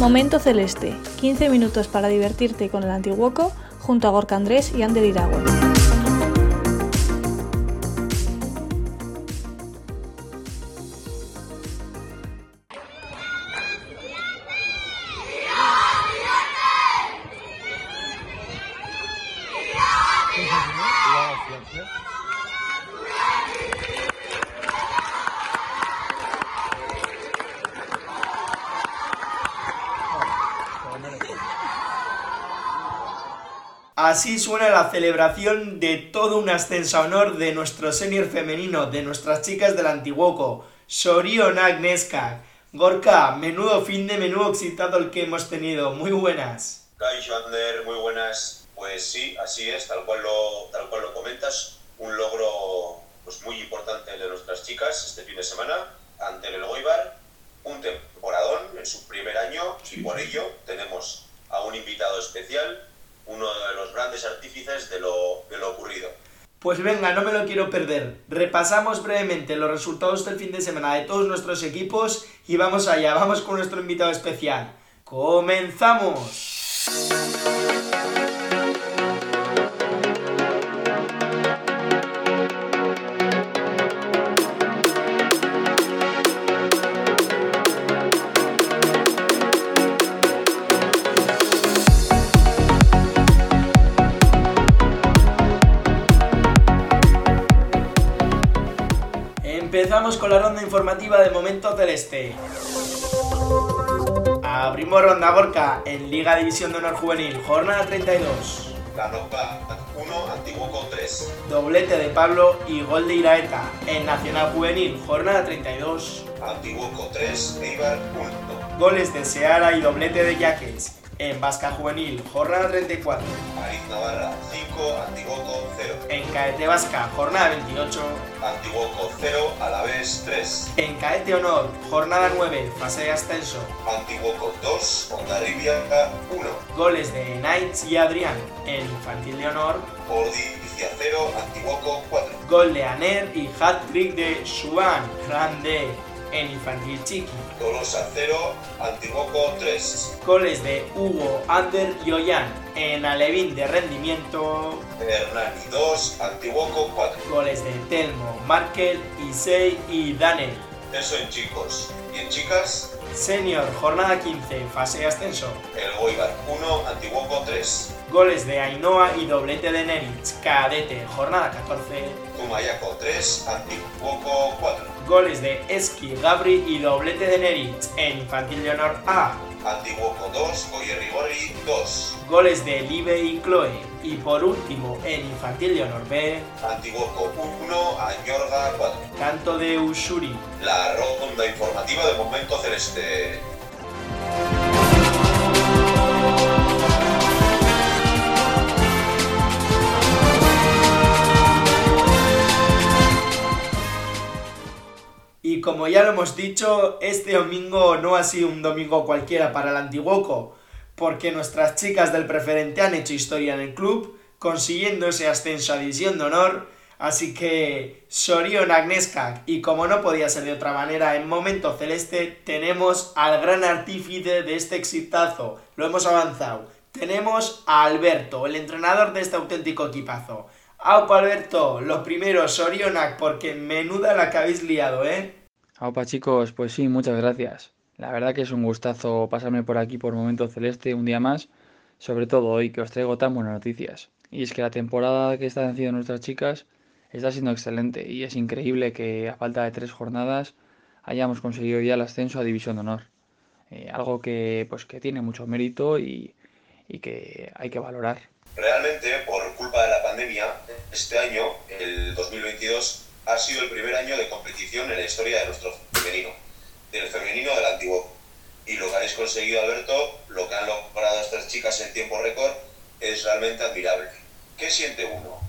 Momento Celeste, 15 minutos para divertirte con el Antiguoco junto a Gorka Andrés y Ander Iragüe. Así suena la celebración de todo un ascenso a honor de nuestro senior femenino, de nuestras chicas del Antiguoco, Sorion Agneska. Gorka, menudo fin de menudo excitado el que hemos tenido. Muy buenas. Kai Ander, muy buenas. Pues sí, así es, tal cual lo, tal cual lo comentas. Un logro pues, muy importante de nuestras chicas este fin de semana ante el Goibar. Un temporadón en su primer año y por ello tenemos a un invitado especial uno de los grandes artífices de lo, de lo ocurrido. Pues venga, no me lo quiero perder. Repasamos brevemente los resultados del fin de semana de todos nuestros equipos y vamos allá, vamos con nuestro invitado especial. ¡Comenzamos! Empezamos con la ronda informativa de Momento Celeste. Abrimos ronda Gorka en Liga División de Honor Juvenil, jornada 32. La Roca 1, Antiguoco 3. Doblete de Pablo y gol de Iraeta en Nacional Juvenil, jornada 32. Antiguoco 3, Eibar 1. Goles de Seara y doblete de Yaques en Vasca Juvenil, jornada 34. Ariz Navarra 5, Antiguoco 0. En Caete Vasca, jornada 28. Antiguoco 0, Alavés 3. En Caete Honor, jornada 9, fase de ascenso. Antiguoco 2, Ondarribia 1. Goles de Knights y Adrián en Infantil de Honor. Ordicia 0, Antiguoco 4. Gol de Aner y hat-trick de Shuan, grande en Infantil Chiqui. Tolosa 0, Antiguoco 3. Goles de Hugo, Ander y Ollán en Alevín de rendimiento. Hernani 2, Antiguoco 4. Goles de Telmo, Markel, Isei y Daniel. Eso en chicos. ¿Y en chicas? Senior, jornada 15, fase de ascenso. El Goibar 1, Antiguoco 3. Goles de Ainhoa y doblete de Nerich, cadete, jornada 14. Zumayaco 3, Antiguoco 4. Goles de Eski, Gabri y doblete de Nerich en Infantil de Honor A. Antiguoco 2, Goyerrigorri 2. Goles de Libe y Chloe. Y por último, en Infantil de Honor B, Antiguoco 1, Añorga 4. canto de Ushuri. La ronda informativa de Momento Celeste. Y como ya lo hemos dicho, este domingo no ha sido un domingo cualquiera para el Antiguoco, porque nuestras chicas del preferente han hecho historia en el club, consiguiendo ese ascenso a División de Honor, así que Sorion Agneska, y como no podía ser de otra manera, en Momento Celeste tenemos al gran artífice de este exitazo, lo hemos avanzado, tenemos a Alberto, el entrenador de este auténtico equipazo. Aupa Alberto, lo primero, Sorionak, porque menuda la que habéis liado, ¿eh? Aupa chicos, pues sí, muchas gracias. La verdad que es un gustazo pasarme por aquí por Momento Celeste un día más, sobre todo hoy que os traigo tan buenas noticias. Y es que la temporada que están haciendo nuestras chicas está siendo excelente y es increíble que a falta de tres jornadas hayamos conseguido ya el ascenso a División de Honor. Eh, algo que pues que tiene mucho mérito y, y que hay que valorar. Realmente, por culpa de la pandemia, este año, el 2022, ha sido el primer año de competición en la historia de nuestro femenino, del femenino del antiguo. y lo que habéis conseguido, Alberto, lo que han logrado estas chicas en tiempo récord, es realmente admirable. ¿Qué siente uno?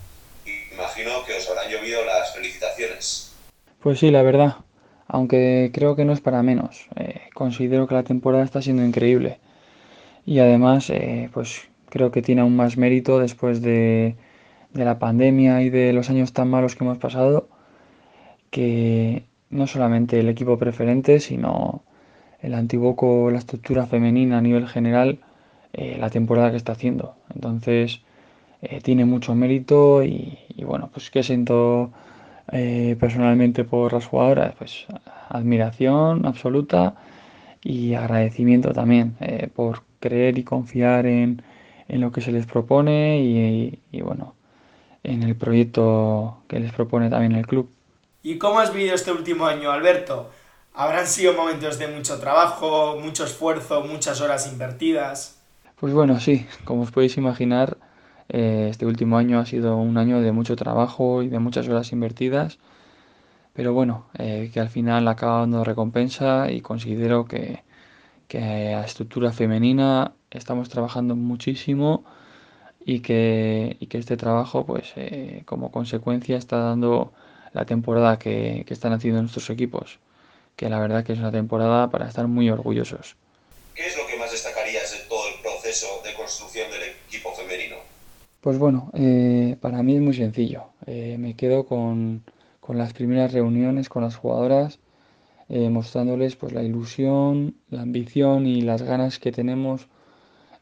Imagino que os habrán llovido las felicitaciones. Pues sí, la verdad. Aunque creo que no es para menos. Eh, considero que la temporada está siendo increíble. Y además, eh, pues creo que tiene aún más mérito después de, de la pandemia y de los años tan malos que hemos pasado, que no solamente el equipo preferente, sino el Antiguoco, la estructura femenina a nivel general, eh, la temporada que está haciendo. Entonces, eh, tiene mucho mérito y, bueno, pues que siento eh, personalmente por las jugadoras, pues admiración absoluta y agradecimiento también por creer y confiar en, en, lo que se les propone y bueno, en el proyecto que les propone también el club. ¿Y cómo has vivido este último año, Alberto? Habrán sido momentos de mucho trabajo, mucho esfuerzo, muchas horas invertidas. Pues bueno, sí, como os podéis imaginar, eh, este último año ha sido un año de mucho trabajo y de muchas horas invertidas, pero bueno, eh, que al final acaba dando recompensa y considero que, que a estructura femenina estamos trabajando muchísimo y que, y que este trabajo, pues eh, como consecuencia, está dando la temporada que, que están haciendo nuestros equipos que la verdad que es una temporada para estar muy orgullosos. ¿Qué es lo que más destacarías de todo el proceso de construcción del equipo femenino? Pues bueno, eh, para mí es muy sencillo. Eh, me quedo con, con, las primeras reuniones con las jugadoras, eh, mostrándoles pues la ilusión, la ambición y las ganas que tenemos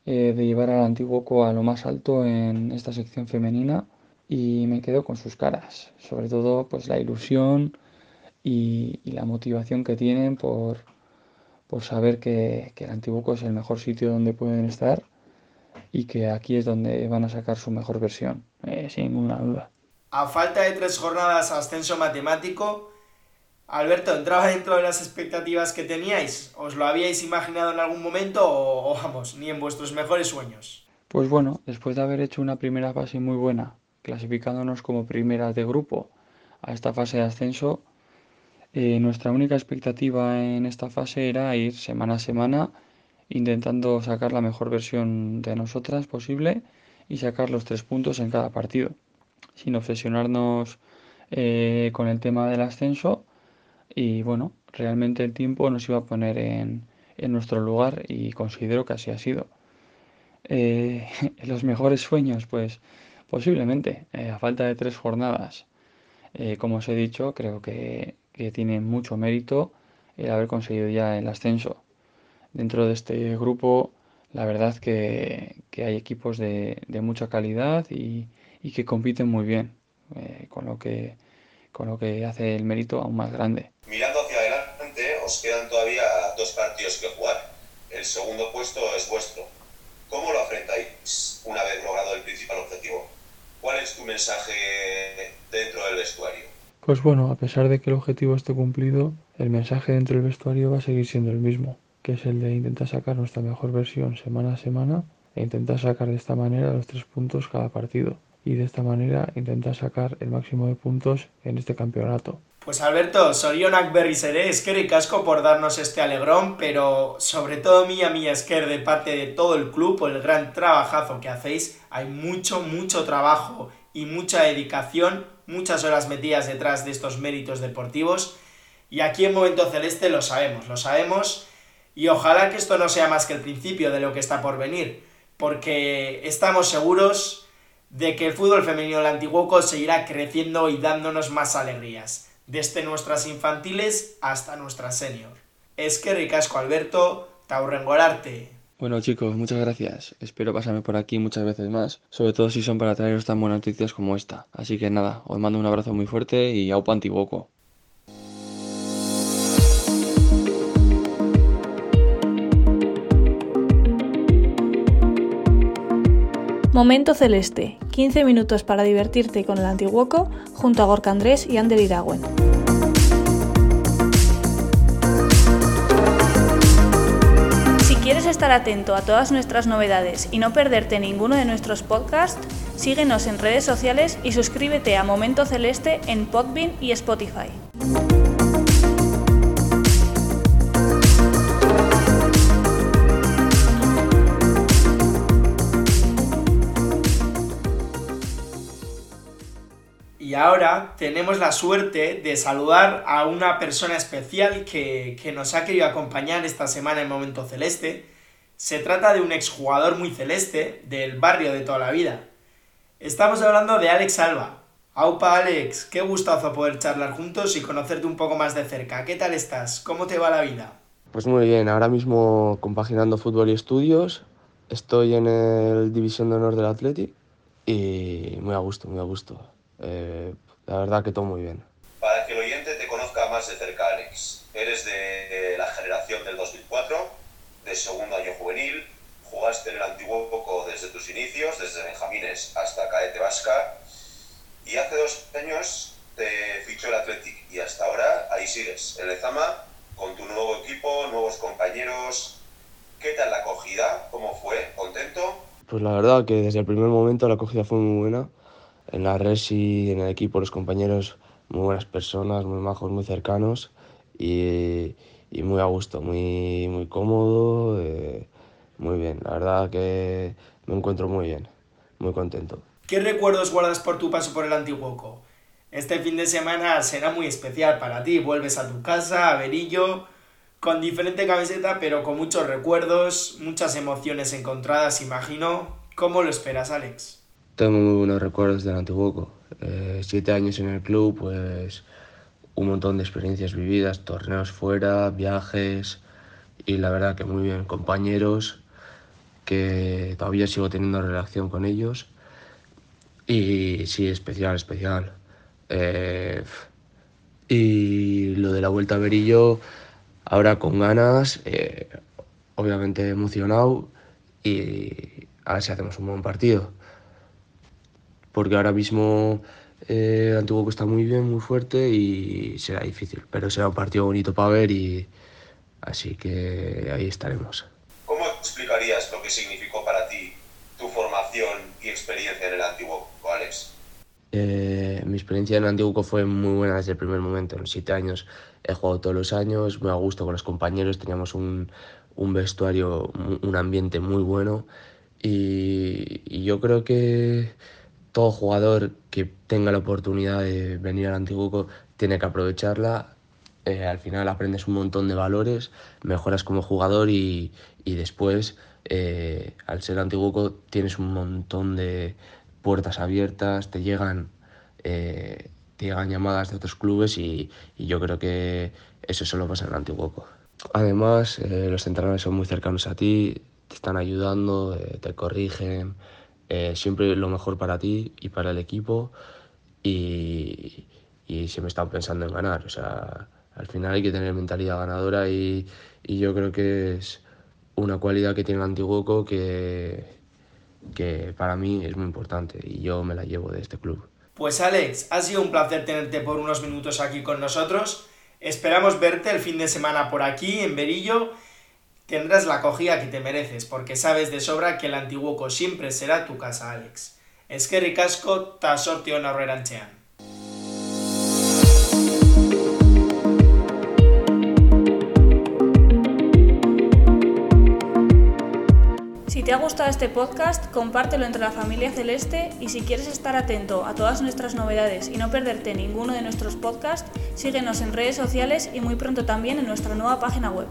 de llevar al Antiguoco a lo más alto en esta sección femenina y me quedo con sus caras, sobre todo pues la ilusión, y, la motivación que tienen por, por saber que, que el Antiguoco es el mejor sitio donde pueden estar y que aquí es donde van a sacar su mejor versión, eh, sin ninguna duda. A falta de tres jornadas ascenso matemático, Alberto, ¿entraba dentro de las expectativas que teníais? ¿Os lo habíais imaginado en algún momento o, o vamos, ni en vuestros mejores sueños? Pues bueno, después de haber hecho una primera fase muy buena, clasificándonos como primeras de grupo a esta fase de ascenso, eh, nuestra única expectativa en esta fase era ir semana a semana intentando sacar la mejor versión de nosotras posible y sacar los tres puntos en cada partido, sin obsesionarnos eh, con el tema del ascenso y bueno, realmente el tiempo nos iba a poner en, en nuestro lugar y considero que así ha sido. Eh, los mejores sueños, pues posiblemente, a falta de tres jornadas. como os he dicho, creo que que tiene mucho mérito el haber conseguido ya el ascenso. Dentro de este grupo, la verdad que, que hay equipos de, de mucha calidad y, y, que compiten muy bien, eh, con, lo que, con lo que hace el mérito aún más grande. Mirando hacia adelante, os quedan todavía dos partidos que jugar. El segundo puesto es vuestro. ¿Cómo lo afrontáis una vez logrado? ¿Cuál es tu mensaje dentro del vestuario? Pues bueno, a pesar de que el objetivo esté cumplido, el mensaje dentro del vestuario va a seguir siendo el mismo, que es el de intentar sacar nuestra mejor versión semana a semana e intentar sacar de esta manera los tres puntos cada partido y de esta manera intentar sacar el máximo de puntos en este campeonato. Pues Alberto, sorionak berriz ere, eskerrik asko por darnos este alegrón, pero sobre todo mía, mía esker de parte de todo el club por el gran trabajazo que hacéis. Hay mucho, mucho trabajo y mucha dedicación muchas horas metidas detrás de estos méritos deportivos. Y aquí en Momento Celeste lo sabemos, lo sabemos. Y ojalá que esto no sea más que el principio de lo que está por venir, porque estamos seguros de que el fútbol femenino del Antiguoco seguirá creciendo y dándonos más alegrías, desde nuestras infantiles hasta nuestras senior. Es que ricasco Alberto, taurrengolarte. Bueno chicos, muchas gracias. Espero pasarme por aquí muchas veces más, sobre todo si son para traeros tan buenas noticias como esta. Así que nada, os mando un abrazo muy fuerte y aupa antiboco. Momento Celeste, 15 minutos para divertirte con el Antiguoco junto a Gorka Andrés y Ander Iragüen. quieres estar atento a todas nuestras novedades y no perderte ninguno de nuestros podcasts, síguenos en redes sociales y suscríbete a Momento Celeste en Podbean y Spotify. Ahora tenemos la suerte de saludar a una persona especial que, que nos ha querido acompañar esta semana en Momento Celeste. Se trata de un exjugador muy celeste del barrio de toda la vida. Estamos hablando de Alex Alba. Aupa Alex, qué gustazo poder charlar juntos y conocerte un poco más de cerca. ¿Qué tal estás? ¿Cómo te va la vida? Pues muy bien, ahora mismo compaginando fútbol y estudios. Estoy en el División de Honor del Athletic y muy a gusto, muy a gusto. Eh, la verdad que todo muy bien. Para que el oyente te conozca más de cerca, Alex, eres de la generación del 2004, de segundo año juvenil, jugaste en el antiguo Poco desde tus inicios, desde Benjamines hasta Caete Vasca, y hace dos años te fichó el Athletic y hasta ahora ahí sigues, en Lezama, con tu nuevo equipo, nuevos compañeros. ¿Qué tal la acogida? ¿Cómo fue? ¿Contento? Pues la verdad que desde el primer momento la acogida fue muy buena. En la resi, en el equipo, los compañeros, muy buenas personas, muy majos, muy cercanos y, y muy a gusto, muy, muy cómodo, eh, muy bien. La verdad que me encuentro muy bien, muy contento. ¿Qué recuerdos guardas por tu paso por el Antiguoco? Este fin de semana será muy especial para ti. Vuelves a tu casa, a Berillo, con diferente camiseta, pero con muchos recuerdos, muchas emociones encontradas, imagino. ¿Cómo lo esperas, Alex? Tengo muy buenos recuerdos del Antiguoco. Eh, siete años en el club, pues un montón de experiencias vividas, torneos fuera, viajes y la verdad que muy bien, compañeros que todavía sigo teniendo relación con ellos y sí, especial, especial. Eh, y lo de la vuelta a Berillo, ahora con ganas, eh, obviamente emocionado y a ver si hacemos un buen partido. Porque ahora mismo eh, Antiguo está muy bien, muy fuerte y será difícil, pero será un partido bonito para ver y así que ahí estaremos. ¿Cómo explicarías lo que significó para ti tu formación y experiencia en el Antiguo, Alex? Eh, mi experiencia en Antiguo fue muy buena desde el primer momento. En los siete años he jugado todos los años, muy a gusto con los compañeros, teníamos un, un vestuario, un ambiente muy bueno y, y, yo creo que todo jugador que tenga la oportunidad de venir al Antiguo tiene que aprovecharla. Eh, al final aprendes un montón de valores, mejoras como jugador y, y después, eh, al ser Antiguo, tienes un montón de puertas abiertas, te llegan, eh, te llegan llamadas de otros clubes y, y, yo creo que eso solo pasa en el Antiguoco. Además, los entrenadores son muy cercanos a ti, te están ayudando, te corrigen, eh, siempre lo mejor para ti y para el equipo y, y siempre están pensando en ganar. O sea, al final hay que tener mentalidad ganadora y, yo creo que es una cualidad que tiene el Antiguoco que, que para mí es muy importante y yo me la llevo de este club. Pues Alex, ha sido un placer tenerte por unos minutos aquí con nosotros. Esperamos verte el fin de semana por aquí, en Berillo. Tendrás la acogida que te mereces, porque sabes de sobra que el Antiguoco siempre será tu casa, Alex. Es que ricasco ta sortio norrerantzean. Si te ha gustado este podcast, compártelo entre la familia celeste y si quieres estar atento a todas nuestras novedades y no perderte ninguno de nuestros podcasts, síguenos en redes sociales y muy pronto también en nuestra nueva página web.